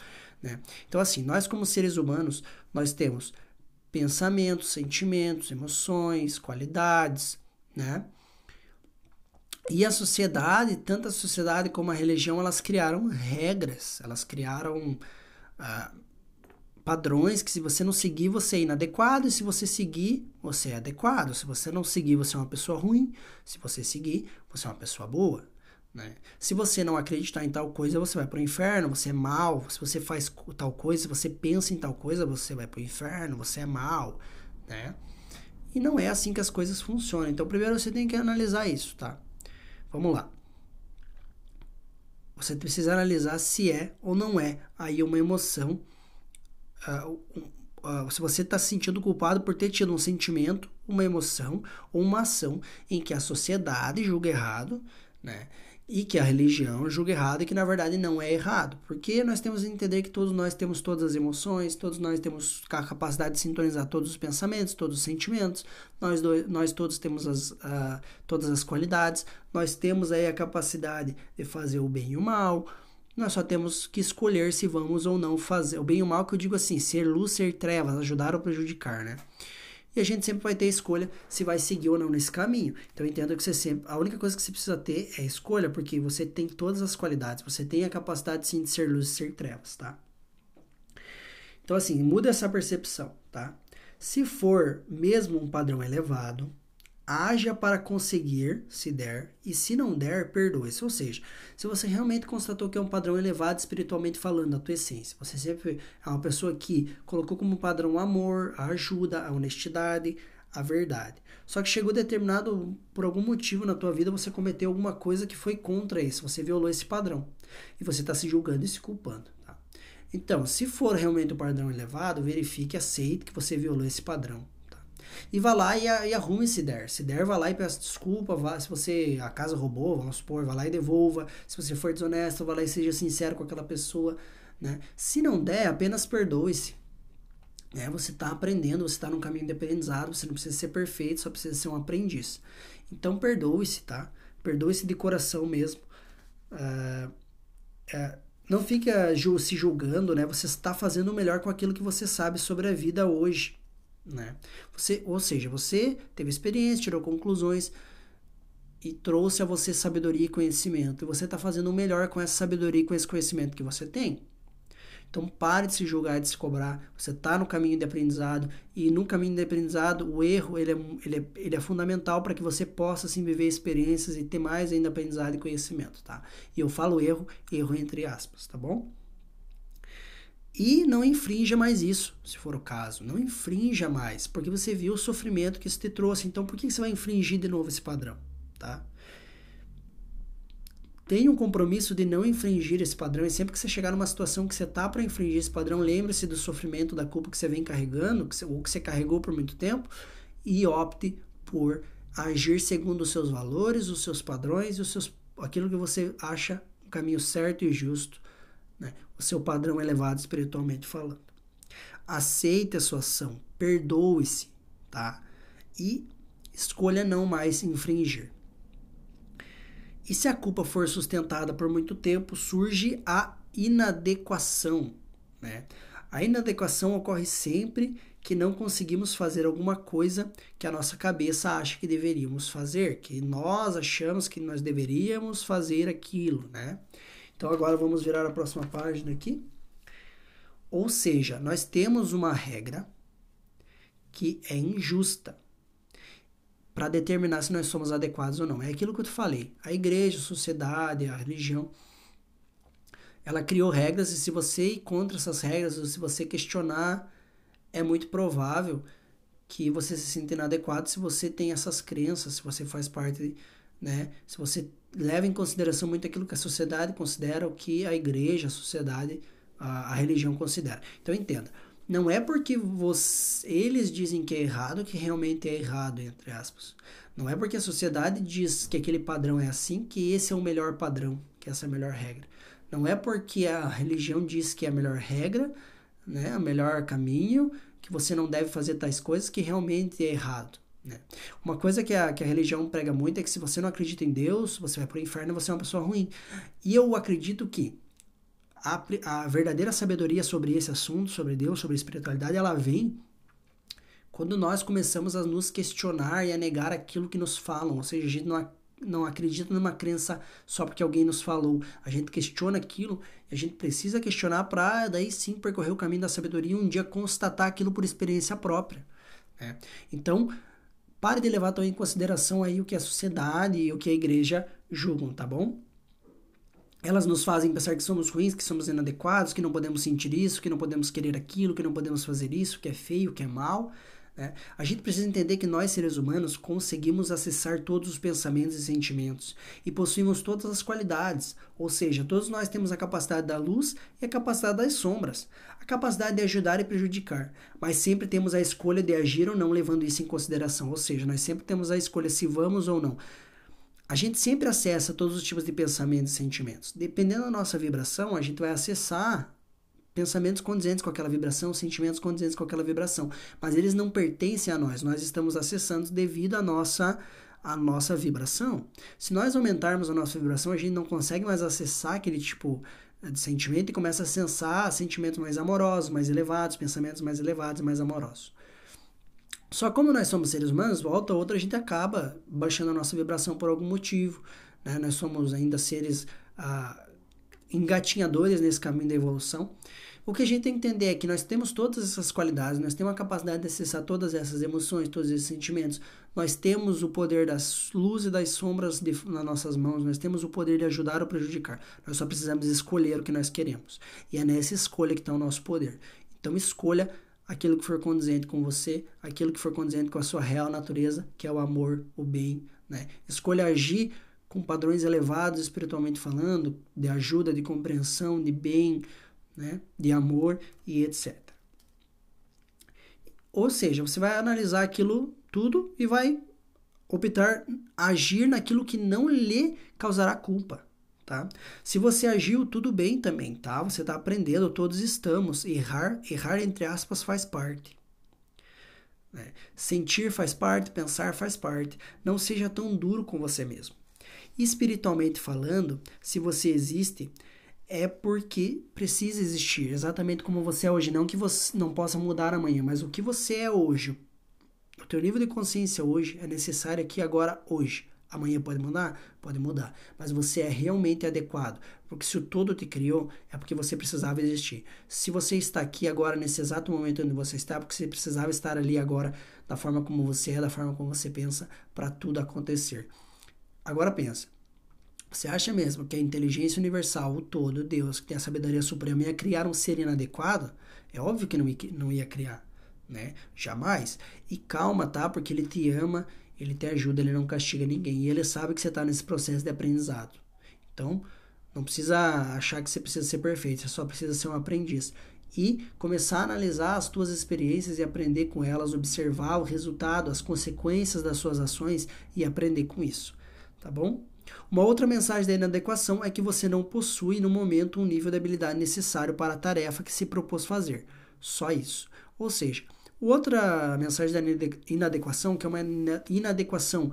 Né? Então, assim, nós como seres humanos, nós temos pensamentos, sentimentos, emoções, qualidades, né? E a sociedade, tanto a sociedade como a religião, elas criaram regras, elas criaram uh, padrões que se você não seguir, você é inadequado, e se você seguir, você é adequado. Se você não seguir, você é uma pessoa ruim, se você seguir, você é uma pessoa boa. Né? Se você não acreditar em tal coisa, você vai para o inferno, você é mal. Se você faz tal coisa, se você pensa em tal coisa, você vai para o inferno, você é mal. Né? E não é assim que as coisas funcionam. Então, primeiro você tem que analisar isso, tá? Vamos lá. Você precisa analisar se é ou não é aí uma emoção. Uh, se você está se sentindo culpado por ter tido um sentimento, uma emoção ou uma ação em que a sociedade julga errado, né? e que a religião julga errado e que na verdade não é errado. Porque nós temos que entender que todos nós temos todas as emoções, todos nós temos a capacidade de sintonizar todos os pensamentos, todos os sentimentos, nós, nós todos temos as, uh, todas as qualidades, nós temos aí a capacidade de fazer o bem e o mal. Nós só temos que escolher se vamos ou não fazer. O bem e o mal que eu digo assim, ser luz, ser trevas, ajudar ou prejudicar, né? e a gente sempre vai ter escolha se vai seguir ou não nesse caminho. Então entenda que você sempre, a única coisa que você precisa ter é escolha, porque você tem todas as qualidades, você tem a capacidade sim de ser luz e ser trevas, tá? Então assim, muda essa percepção, tá? Se for mesmo um padrão elevado, haja para conseguir, se der, e se não der, perdoe-se. Ou seja, se você realmente constatou que é um padrão elevado espiritualmente falando, a tua essência, você sempre é uma pessoa que colocou como padrão o amor, a ajuda, a honestidade, a verdade. Só que chegou determinado, por algum motivo na tua vida, você cometeu alguma coisa que foi contra isso, você violou esse padrão. E você está se julgando e se culpando. Tá? Então, se for realmente um padrão elevado, verifique, aceite que você violou esse padrão e vá lá e, e arrume se der. Se der, vá lá e peça desculpa. Vá, se você a casa roubou, vamos supor, vá lá e devolva. Se você for desonesto, vá lá e seja sincero com aquela pessoa. Né? Se não der, apenas perdoe-se. É, você está aprendendo, você está num caminho de aprendizado, você não precisa ser perfeito, só precisa ser um aprendiz. Então perdoe-se, tá? Perdoe-se de coração mesmo. Uh, uh, não fica se julgando, né? Você está fazendo o melhor com aquilo que você sabe sobre a vida hoje né? Você, ou seja, você teve experiência, tirou conclusões e trouxe a você sabedoria e conhecimento. E você está fazendo o melhor com essa sabedoria e com esse conhecimento que você tem. Então pare de se julgar, de se cobrar. Você está no caminho de aprendizado e no caminho de aprendizado o erro ele é, ele é, ele é fundamental para que você possa assim, viver experiências e ter mais ainda aprendizado e conhecimento, tá? E eu falo erro, erro entre aspas, tá bom? E não infrinja mais isso, se for o caso. Não infrinja mais, porque você viu o sofrimento que isso te trouxe. Então, por que você vai infringir de novo esse padrão? Tá? Tenha um compromisso de não infringir esse padrão. E sempre que você chegar numa situação que você tá para infringir esse padrão, lembre-se do sofrimento, da culpa que você vem carregando, que você, ou que você carregou por muito tempo, e opte por agir segundo os seus valores, os seus padrões e os seus, aquilo que você acha o caminho certo e justo né? o seu padrão elevado espiritualmente falando. Aceite a sua ação, perdoe-se, tá? E escolha não mais infringir. E se a culpa for sustentada por muito tempo, surge a inadequação, né? A inadequação ocorre sempre que não conseguimos fazer alguma coisa que a nossa cabeça acha que deveríamos fazer, que nós achamos que nós deveríamos fazer aquilo, né? Então agora vamos virar a próxima página aqui. Ou seja, nós temos uma regra que é injusta para determinar se nós somos adequados ou não. É aquilo que eu te falei. A igreja, a sociedade, a religião, ela criou regras e se você ir contra essas regras, ou se você questionar, é muito provável que você se sinta inadequado se você tem essas crenças, se você faz parte, né? Se você leva em consideração muito aquilo que a sociedade considera, o que a igreja, a sociedade, a, a religião considera. Então entenda, não é porque você, eles dizem que é errado que realmente é errado, entre aspas. Não é porque a sociedade diz que aquele padrão é assim que esse é o melhor padrão, que essa é a melhor regra. Não é porque a religião diz que é a melhor regra, né, o melhor caminho, que você não deve fazer tais coisas que realmente é errado. Né? Uma coisa que a, que a religião prega muito é que se você não acredita em Deus, você vai para o inferno você é uma pessoa ruim. E eu acredito que a, a verdadeira sabedoria sobre esse assunto, sobre Deus, sobre espiritualidade, ela vem quando nós começamos a nos questionar e a negar aquilo que nos falam, ou seja, a gente não, não acredita numa crença só porque alguém nos falou, a gente questiona aquilo e a gente precisa questionar para daí sim percorrer o caminho da sabedoria e um dia constatar aquilo por experiência própria. Né? Então, pare de levar também em consideração aí o que a sociedade e o que a igreja julgam, tá bom? Elas nos fazem pensar que somos ruins, que somos inadequados, que não podemos sentir isso, que não podemos querer aquilo, que não podemos fazer isso, que é feio, que é mal. Né? A gente precisa entender que nós, seres humanos, conseguimos acessar todos os pensamentos e sentimentos e possuímos todas as qualidades, ou seja, todos nós temos a capacidade da luz e a capacidade das sombras, capacidade de ajudar e prejudicar, mas sempre temos a escolha de agir ou não levando isso em consideração, ou seja, nós sempre temos a escolha se vamos ou não a gente sempre acessa todos os tipos de pensamentos e sentimentos. Dependendo da nossa vibração, a gente vai acessar pensamentos condizentes com aquela vibração, sentimentos condizentes com aquela vibração, mas eles não pertencem a nós, nós estamos acessando devido à nossa a nossa vibração. Se nós aumentarmos a nossa vibração, a gente não consegue mais acessar aquele tipo de sentimento e começa a sensar sentimentos mais amorosos, mais elevados, pensamentos mais elevados, mais amorosos. Só como nós somos seres humanos, volta ou outra a gente acaba baixando a nossa vibração por algum motivo. Né? Nós somos ainda seres ah, engatinhadores nesse caminho da evolução. O que a gente tem que entender é que nós temos todas essas qualidades, nós temos a capacidade de acessar todas essas emoções, todos esses sentimentos. Nós temos o poder das luzes e das sombras de, nas nossas mãos, nós temos o poder de ajudar ou prejudicar. Nós só precisamos escolher o que nós queremos. E é nessa escolha que está o nosso poder. Então escolha aquilo que for condizente com você, aquilo que for condizente com a sua real natureza, que é o amor, o bem. Né? Escolha agir com padrões elevados espiritualmente falando, de ajuda, de compreensão, de bem, né? de amor e etc. Ou seja, você vai analisar aquilo tudo e vai optar agir naquilo que não lhe causará culpa tá? Se você agiu, tudo bem também, tá? Você está aprendendo, todos estamos. Errar, errar entre aspas, faz parte. Né? Sentir faz parte, pensar faz parte. Não seja tão duro com você mesmo. Espiritualmente falando, se você existe, é porque precisa existir, exatamente como você é hoje. Não que você não possa mudar amanhã, mas o que você é hoje, o teu nível de consciência hoje é necessário aqui agora, hoje. Amanhã pode mudar? Pode mudar. Mas você é realmente adequado. Porque se o todo te criou, é porque você precisava existir. Se você está aqui agora, nesse exato momento onde você está, é porque você precisava estar ali agora, da forma como você é, da forma como você pensa, para tudo acontecer. Agora pensa. Você acha mesmo que a inteligência universal, o todo, Deus, que tem a sabedoria suprema, ia criar um ser inadequado? É óbvio que não ia, criar, né? Jamais. E calma, tá? Porque ele te ama ele te ajuda, ele não castiga ninguém. E ele sabe que você está nesse processo de aprendizado. Então, não precisa achar que você precisa ser perfeito, você só precisa ser um aprendiz. E começar a analisar as tuas experiências e aprender com elas, observar o resultado, as consequências das suas ações e aprender com isso. Tá bom? Uma outra mensagem da inadequação é que você não possui no momento um nível de habilidade necessário para a tarefa que se propôs fazer. Só isso. Ou seja, Outra mensagem da inadequação, que é uma inadequação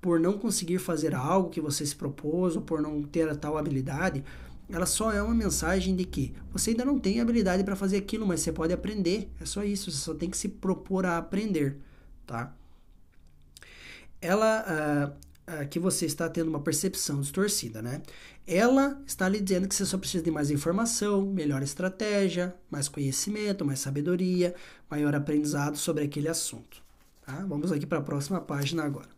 por não conseguir fazer algo que você se propôs ou por não ter a tal habilidade, ela só é uma mensagem de que você ainda não tem habilidade para fazer aquilo, mas você pode aprender. É só isso, você só tem que se propor a aprender, tá? Ela, uh, que você está tendo uma percepção distorcida, né? Ela está lhe dizendo que você só precisa de mais informação, melhor estratégia, mais conhecimento, mais sabedoria, maior aprendizado sobre aquele assunto. Tá? Vamos aqui para a próxima página agora.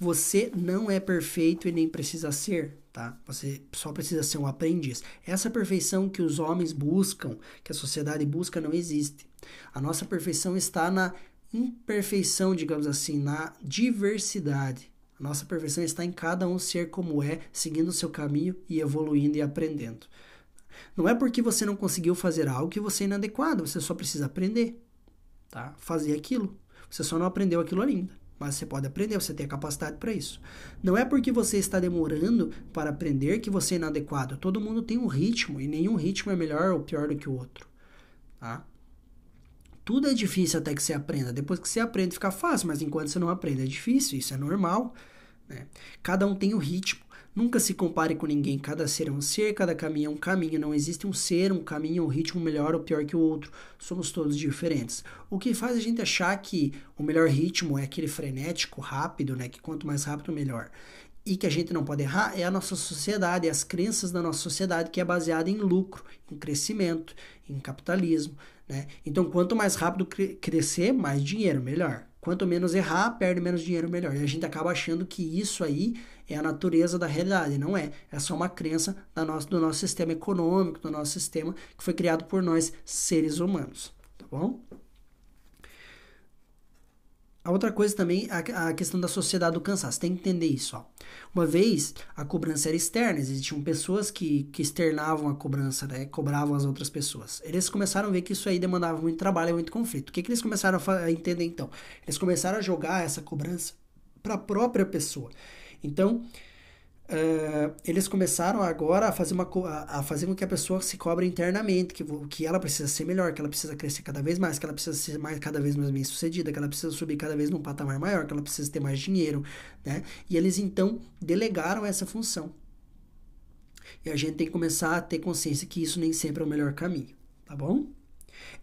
Você não é perfeito e nem precisa ser, tá? Você só precisa ser um aprendiz. Essa perfeição que os homens buscam, que a sociedade busca, não existe. A nossa perfeição está na imperfeição, digamos assim, na diversidade. A nossa perfeição está em cada um ser como é, seguindo o seu caminho e evoluindo e aprendendo. Não é porque você não conseguiu fazer algo que você é inadequado, você só precisa aprender, tá? Fazer aquilo. Você só não aprendeu aquilo ainda, mas você pode aprender, você tem a capacidade para isso. Não é porque você está demorando para aprender que você é inadequado. Todo mundo tem um ritmo e nenhum ritmo é melhor ou pior do que o outro, tá? Tudo é difícil até que você aprenda. Depois que você aprende, fica fácil, mas enquanto você não aprende, é difícil, isso é normal. Né? Cada um tem o ritmo. Nunca se compare com ninguém. Cada ser é um ser, cada caminho é um caminho. Não existe um ser, um caminho, um ritmo melhor ou pior que o outro. Somos todos diferentes. O que faz a gente achar que o melhor ritmo é aquele frenético, rápido, né? Que quanto mais rápido, melhor. E que a gente não pode errar é a nossa sociedade, é as crenças da nossa sociedade que é baseada em lucro, em crescimento, em capitalismo. Né? Então, quanto mais rápido crescer, mais dinheiro, melhor. Quanto menos errar, perde menos dinheiro, melhor. E a gente acaba achando que isso aí é a natureza da realidade. Não é. É só uma crença da nosso, do nosso sistema econômico, do nosso sistema que foi criado por nós, seres humanos. Tá bom? A outra coisa também é a questão da sociedade do cansaço. Tem que entender isso. Ó. Uma vez a cobrança era externa, existiam pessoas que, que externavam a cobrança, né? cobravam as outras pessoas. Eles começaram a ver que isso aí demandava muito trabalho e muito conflito. O que, que eles começaram a, a entender então? Eles começaram a jogar essa cobrança para a própria pessoa. Então, Uh, eles começaram agora a fazer, uma, a fazer com que a pessoa se cobre internamente, que, que ela precisa ser melhor, que ela precisa crescer cada vez mais, que ela precisa ser mais, cada vez mais bem sucedida, que ela precisa subir cada vez num patamar maior, que ela precisa ter mais dinheiro, né? E eles então delegaram essa função. E a gente tem que começar a ter consciência que isso nem sempre é o melhor caminho, tá bom?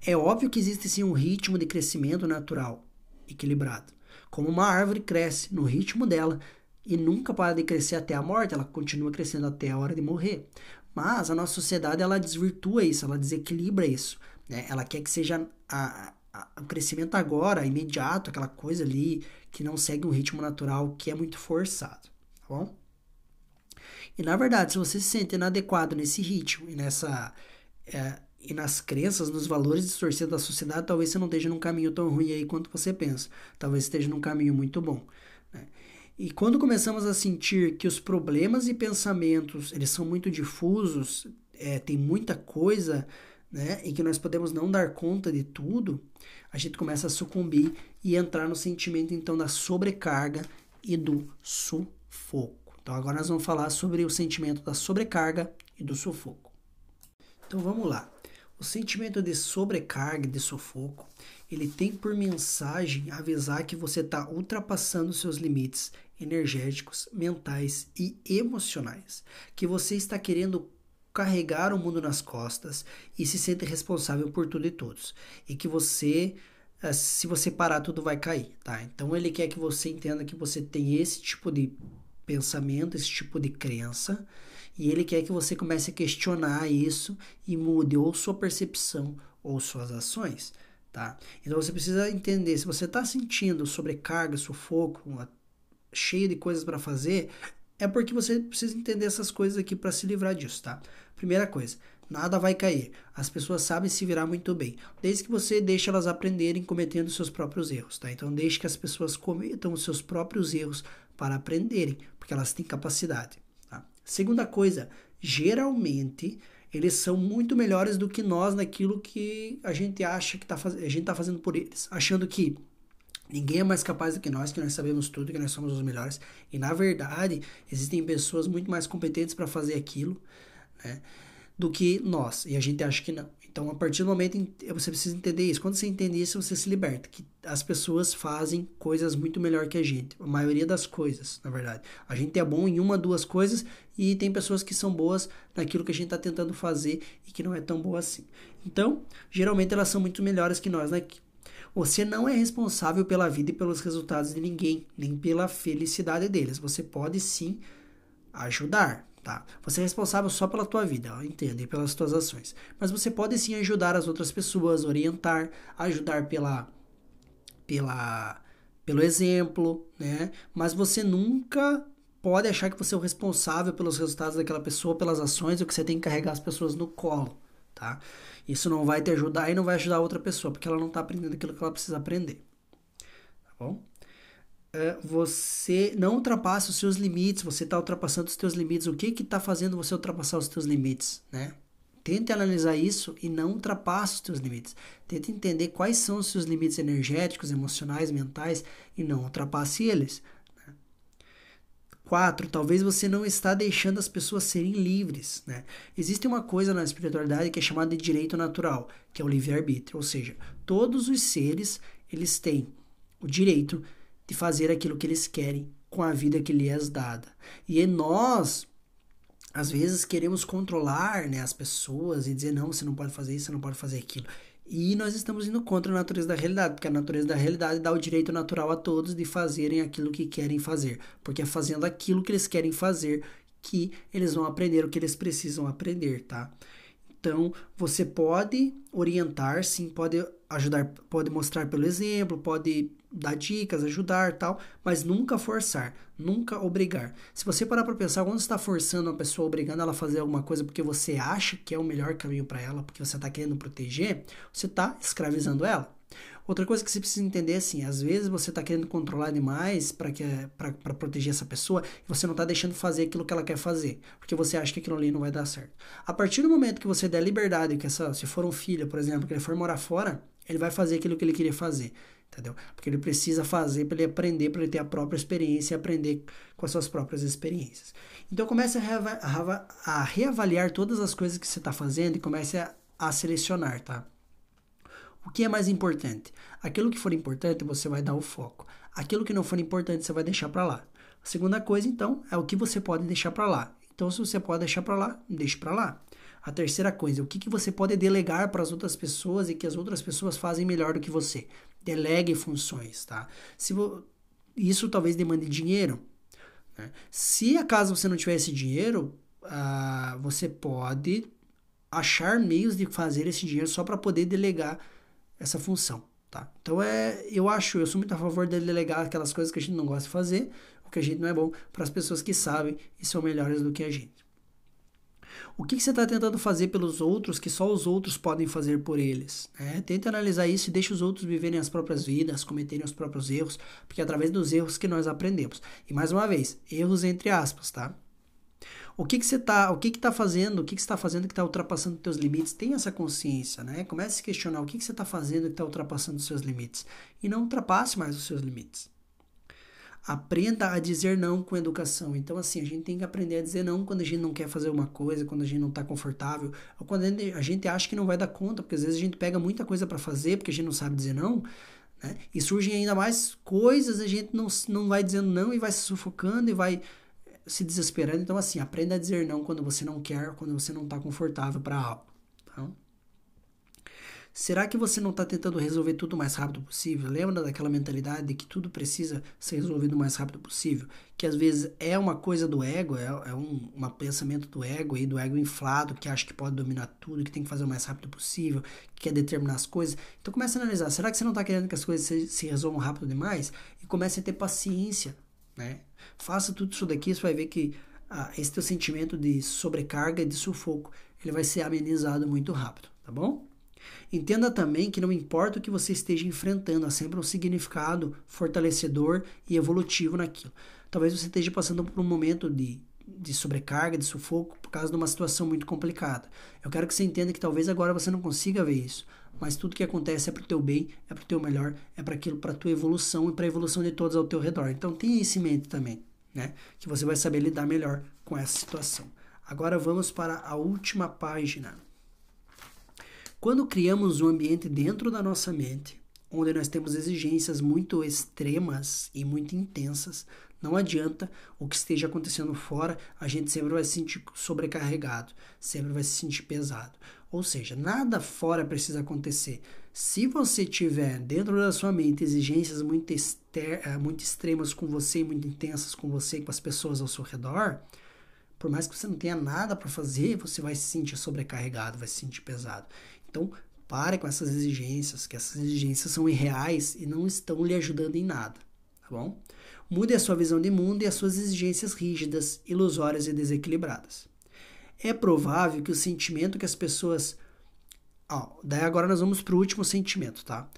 É óbvio que existe sim um ritmo de crescimento natural, equilibrado. Como uma árvore cresce no ritmo dela, e nunca para de crescer até a morte, ela continua crescendo até a hora de morrer. Mas a nossa sociedade ela desvirtua isso, ela desequilibra isso. Né? Ela quer que seja a, a, o crescimento agora, imediato, aquela coisa ali que não segue um ritmo natural, que é muito forçado. Tá bom? E na verdade, se você se sente inadequado nesse ritmo e nessa. É, e nas crenças, nos valores distorcidos da sociedade, talvez você não esteja num caminho tão ruim aí quanto você pensa. Talvez esteja num caminho muito bom. Né? E quando começamos a sentir que os problemas e pensamentos eles são muito difusos, é, tem muita coisa, né, e que nós podemos não dar conta de tudo, a gente começa a sucumbir e entrar no sentimento então da sobrecarga e do sufoco. Então agora nós vamos falar sobre o sentimento da sobrecarga e do sufoco. Então vamos lá. O sentimento de sobrecarga e de sufoco, ele tem por mensagem avisar que você está ultrapassando seus limites energéticos, mentais e emocionais, que você está querendo carregar o mundo nas costas e se sente responsável por tudo e todos, e que você eh, se você parar tudo vai cair, tá? Então ele quer que você entenda que você tem esse tipo de pensamento, esse tipo de crença, e ele quer que você comece a questionar isso e mude ou sua percepção ou suas ações, tá? Então você precisa entender se você está sentindo sobrecarga, sufoco, cheio de coisas para fazer, é porque você precisa entender essas coisas aqui para se livrar disso, tá? Primeira coisa, nada vai cair. As pessoas sabem se virar muito bem, desde que você deixe elas aprenderem cometendo seus próprios erros, tá? Então deixe que as pessoas cometam os seus próprios erros para aprenderem, porque elas têm capacidade, tá? Segunda coisa, geralmente eles são muito melhores do que nós naquilo que a gente acha que tá a gente está fazendo por eles, achando que Ninguém é mais capaz do que nós, que nós sabemos tudo, que nós somos os melhores. E na verdade, existem pessoas muito mais competentes para fazer aquilo, né, do que nós. E a gente acha que não. Então, a partir do momento você precisa entender isso. Quando você entende isso, você se liberta. Que as pessoas fazem coisas muito melhor que a gente. A maioria das coisas, na verdade. A gente é bom em uma, duas coisas e tem pessoas que são boas naquilo que a gente está tentando fazer e que não é tão boa assim. Então, geralmente elas são muito melhores que nós naquilo. Você não é responsável pela vida e pelos resultados de ninguém, nem pela felicidade deles. Você pode sim ajudar, tá? Você é responsável só pela tua vida, entende? E pelas tuas ações. Mas você pode sim ajudar as outras pessoas, orientar, ajudar pela pela pelo exemplo, né? Mas você nunca pode achar que você é o responsável pelos resultados daquela pessoa, pelas ações, ou que você tem que carregar as pessoas no colo, tá? Isso não vai te ajudar e não vai ajudar a outra pessoa, porque ela não está aprendendo aquilo que ela precisa aprender. Tá bom? É, você não ultrapassa os seus limites, você está ultrapassando os seus limites. O que que está fazendo você ultrapassar os seus limites, né? Tente analisar isso e não ultrapasse os seus limites. Tente entender quais são os seus limites energéticos, emocionais, mentais e não ultrapasse eles. Né? Quatro, talvez você não está deixando as pessoas serem livres. Né? Existe uma coisa na espiritualidade que é chamada de direito natural, que é o livre-arbítrio. Ou seja, todos os seres eles têm o direito de fazer aquilo que eles querem com a vida que lhes é dada. E nós, às vezes queremos controlar né, as pessoas e dizer, não, você não pode fazer isso, você não pode fazer aquilo. E nós estamos indo contra a natureza da realidade, porque a natureza da realidade dá o direito natural a todos de fazerem aquilo que querem fazer. Porque é fazendo aquilo que eles querem fazer que eles vão aprender o que eles precisam aprender, tá? Então, você pode orientar, sim, pode ajudar, pode mostrar pelo exemplo, pode dar dicas, ajudar tal, mas nunca forçar, nunca obrigar. Se você parar para pensar, quando você está forçando uma pessoa, obrigando ela a fazer alguma coisa porque você acha que é o melhor caminho para ela, porque você está querendo proteger, você está escravizando ela. Outra coisa que você precisa entender é assim, às vezes você está querendo controlar demais para proteger essa pessoa e você não está deixando fazer aquilo que ela quer fazer, porque você acha que aquilo ali não vai dar certo. A partir do momento que você der liberdade, que essa, se for um filho, por exemplo, que ele for morar fora, ele vai fazer aquilo que ele queria fazer entendeu? Porque ele precisa fazer para ele aprender, para ele ter a própria experiência e aprender com as suas próprias experiências. Então comece a, a reavaliar todas as coisas que você está fazendo e comece a, a selecionar, tá? O que é mais importante? Aquilo que for importante, você vai dar o foco. Aquilo que não for importante, você vai deixar para lá. A segunda coisa, então, é o que você pode deixar para lá. Então, se você pode deixar para lá, deixe para lá. A terceira coisa, o que, que você pode delegar para as outras pessoas e que as outras pessoas fazem melhor do que você. Delegue funções, tá? Se Isso talvez demande dinheiro. Né? Se acaso você não tiver esse dinheiro, uh, você pode achar meios de fazer esse dinheiro só para poder delegar essa função. Tá? Então é, eu acho, eu sou muito a favor de delegar aquelas coisas que a gente não gosta de fazer, o que a gente não é bom, para as pessoas que sabem e são melhores do que a gente. O que, que você está tentando fazer pelos outros que só os outros podem fazer por eles? É, tenta analisar isso e deixa os outros viverem as próprias vidas, cometerem os próprios erros, porque é através dos erros que nós aprendemos. E mais uma vez, erros entre aspas, tá? O que, que você está, o que que tá fazendo, o que, que está fazendo que está ultrapassando os teus limites? Tenha essa consciência, né? Comece a se questionar o que, que você está fazendo que está ultrapassando os seus limites. E não ultrapasse mais os seus limites. Aprenda a dizer não com educação. Então, assim, a gente tem que aprender a dizer não quando a gente não quer fazer uma coisa, quando a gente não está confortável, ou quando a gente acha que não vai dar conta, porque às vezes a gente pega muita coisa para fazer porque a gente não sabe dizer não, né? E surgem ainda mais coisas, a gente não, não vai dizendo não e vai se sufocando e vai se desesperando. Então, assim, aprenda a dizer não quando você não quer, quando você não está confortável para algo. Tá? Será que você não está tentando resolver tudo o mais rápido possível? Lembra daquela mentalidade de que tudo precisa ser resolvido o mais rápido possível? Que às vezes é uma coisa do ego, é, é um, um pensamento do ego aí, do ego inflado, que acha que pode dominar tudo, que tem que fazer o mais rápido possível, que quer determinar as coisas. Então comece a analisar, será que você não está querendo que as coisas se, se resolvam rápido demais? E comece a ter paciência, né? Faça tudo isso daqui, você vai ver que ah, esse teu sentimento de sobrecarga e de sufoco, ele vai ser amenizado muito rápido, tá bom? Entenda também que não importa o que você esteja enfrentando, há sempre um significado fortalecedor e evolutivo naquilo. Talvez você esteja passando por um momento de, de sobrecarga, de sufoco, por causa de uma situação muito complicada. Eu quero que você entenda que talvez agora você não consiga ver isso, mas tudo que acontece é para o teu bem, é para o teu melhor, é para aquilo, para a tua evolução e para a evolução de todos ao teu redor. Então tenha isso em mente também, né? Que você vai saber lidar melhor com essa situação. Agora vamos para a última página. Quando criamos um ambiente dentro da nossa mente, onde nós temos exigências muito extremas e muito intensas, não adianta o que esteja acontecendo fora, a gente sempre vai se sentir sobrecarregado, sempre vai se sentir pesado. Ou seja, nada fora precisa acontecer. Se você tiver dentro da sua mente exigências muito, eh, muito extremas com você, muito intensas com você, com as pessoas ao seu redor, por mais que você não tenha nada para fazer, você vai se sentir sobrecarregado, vai se sentir pesado. Então, pare com essas exigências, que essas exigências são irreais e não estão lhe ajudando em nada, tá bom? Mude a sua visão de mundo e as suas exigências rígidas, ilusórias e desequilibradas. É provável que o sentimento que as pessoas. Ó, daí agora nós vamos para o último sentimento, tá?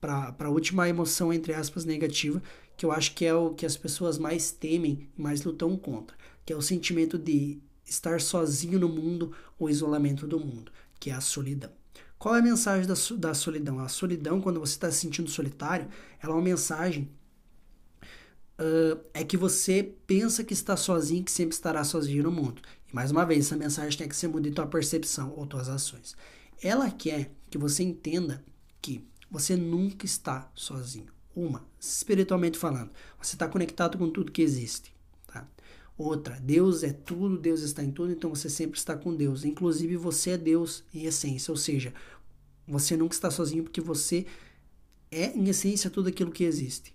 Para a última emoção, entre aspas, negativa, que eu acho que é o que as pessoas mais temem e mais lutam contra, que é o sentimento de estar sozinho no mundo, o isolamento do mundo, que é a solidão. Qual é a mensagem da, da solidão? A solidão, quando você está se sentindo solitário, ela é uma mensagem uh, é que você pensa que está sozinho, que sempre estará sozinho no mundo. E mais uma vez, essa mensagem tem que ser mudar tua percepção ou tuas ações. Ela quer que você entenda que você nunca está sozinho. Uma, espiritualmente falando, você está conectado com tudo que existe. Tá? Outra, Deus é tudo, Deus está em tudo, então você sempre está com Deus. Inclusive, você é Deus em essência, ou seja, você nunca está sozinho porque você é, em essência, tudo aquilo que existe.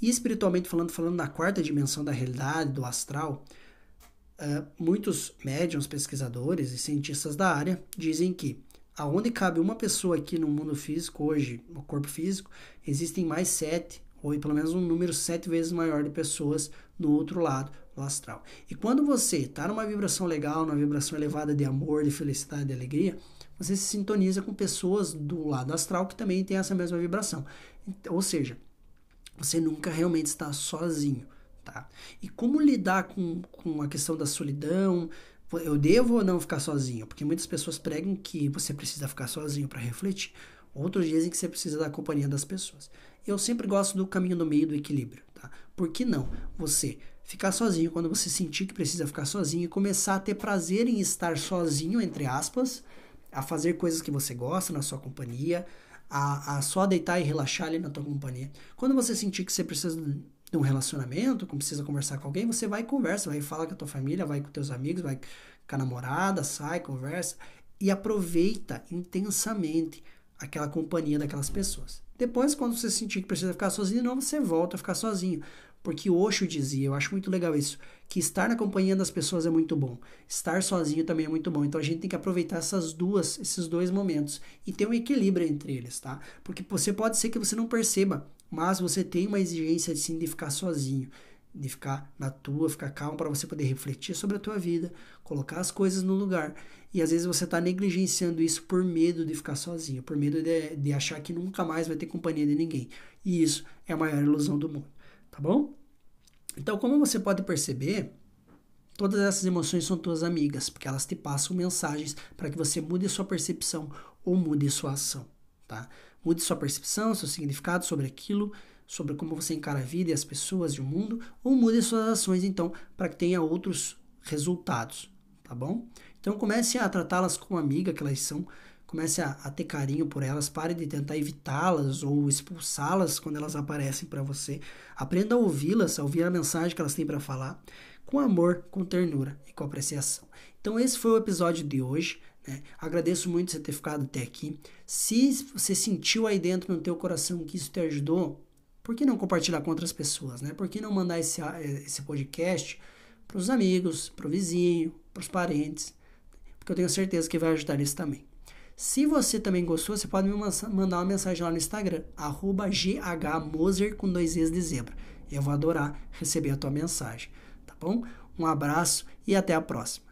E espiritualmente falando, falando da quarta dimensão da realidade, do astral, uh, muitos médiums, pesquisadores e cientistas da área dizem que aonde cabe uma pessoa aqui no mundo físico hoje, no corpo físico, existem mais sete, ou pelo menos um número sete vezes maior de pessoas no outro lado, no astral. E quando você está numa vibração legal, numa vibração elevada de amor, de felicidade, de alegria, você se sintoniza com pessoas do lado astral que também tem essa mesma vibração. Ou seja, você nunca realmente está sozinho, tá? E como lidar com, com a questão da solidão? Eu devo ou não ficar sozinho? Porque muitas pessoas pregam que você precisa ficar sozinho para refletir. Outros dizem que você precisa da companhia das pessoas. Eu sempre gosto do caminho no meio do equilíbrio, tá? Por que não você ficar sozinho quando você sentir que precisa ficar sozinho e começar a ter prazer em estar sozinho, entre aspas, a fazer coisas que você gosta na sua companhia, a, a só deitar e relaxar ali na tua companhia. Quando você sentir que você precisa de um relacionamento, que precisa conversar com alguém, você vai e conversa, vai e fala com a tua família, vai com teus amigos, vai com a namorada, sai, conversa e aproveita intensamente aquela companhia daquelas pessoas. Depois, quando você sentir que precisa ficar sozinho, não, você volta a ficar sozinho. Porque Osho dizia, eu acho muito legal isso, que estar na companhia das pessoas é muito bom. Estar sozinho também é muito bom. Então a gente tem que aproveitar essas duas, esses dois momentos e ter um equilíbrio entre eles, tá? Porque você pode ser que você não perceba, mas você tem uma exigência de sim de ficar sozinho, de ficar na tua, ficar calmo para você poder refletir sobre a tua vida, colocar as coisas no lugar. E às vezes você está negligenciando isso por medo de ficar sozinho, por medo de, de achar que nunca mais vai ter companhia de ninguém. E isso é a maior ilusão do mundo tá bom? Então, como você pode perceber, todas essas emoções são tuas amigas, porque elas te passam mensagens para que você mude sua percepção ou mude sua ação, tá? Mude sua percepção, seu significado sobre aquilo, sobre como você encara a vida e as pessoas e o mundo, ou mude suas ações, então, para que tenha outros resultados, tá bom? Então, comece a tratá-las como amiga que elas são, comece a, a ter carinho por elas, pare de tentar evitá-las ou expulsá-las quando elas aparecem para você. Aprenda a ouvi-las, a ouvir a mensagem que elas têm para falar, com amor, com ternura e com apreciação. Então esse foi o episódio de hoje. Né? Agradeço muito você ter ficado até aqui. Se você sentiu aí dentro no teu coração que isso te ajudou, por que não compartilhar com outras pessoas? Né? Por que não mandar esse, esse podcast para os amigos, para o vizinho, para os parentes? Porque eu tenho certeza que vai ajudar eles também. Se você também gostou, você pode me mandar uma mensagem lá no Instagram, ghmoser com dois E's de zebra. Eu vou adorar receber a tua mensagem, tá bom? Um abraço e até a próxima.